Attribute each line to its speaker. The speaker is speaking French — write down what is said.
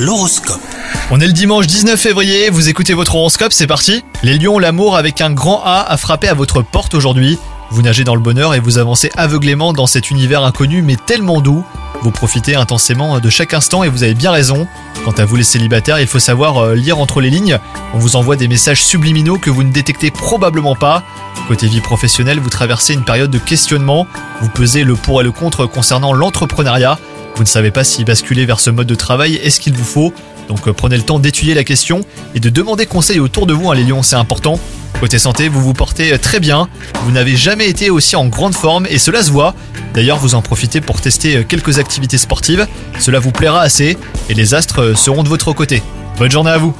Speaker 1: L'horoscope.
Speaker 2: On est le dimanche 19 février, vous écoutez votre horoscope, c'est parti Les lions, l'amour avec un grand A a frappé à votre porte aujourd'hui. Vous nagez dans le bonheur et vous avancez aveuglément dans cet univers inconnu mais tellement doux. Vous profitez intensément de chaque instant et vous avez bien raison. Quant à vous les célibataires, il faut savoir euh, lire entre les lignes. On vous envoie des messages subliminaux que vous ne détectez probablement pas. Côté vie professionnelle, vous traversez une période de questionnement. Vous pesez le pour et le contre concernant l'entrepreneuriat. Vous ne savez pas si basculer vers ce mode de travail est ce qu'il vous faut. Donc euh, prenez le temps d'étudier la question et de demander conseil autour de vous, hein, les lions, c'est important. Côté santé, vous vous portez euh, très bien, vous n'avez jamais été aussi en grande forme et cela se voit. D'ailleurs, vous en profitez pour tester euh, quelques activités sportives, cela vous plaira assez et les astres seront de votre côté. Bonne journée à vous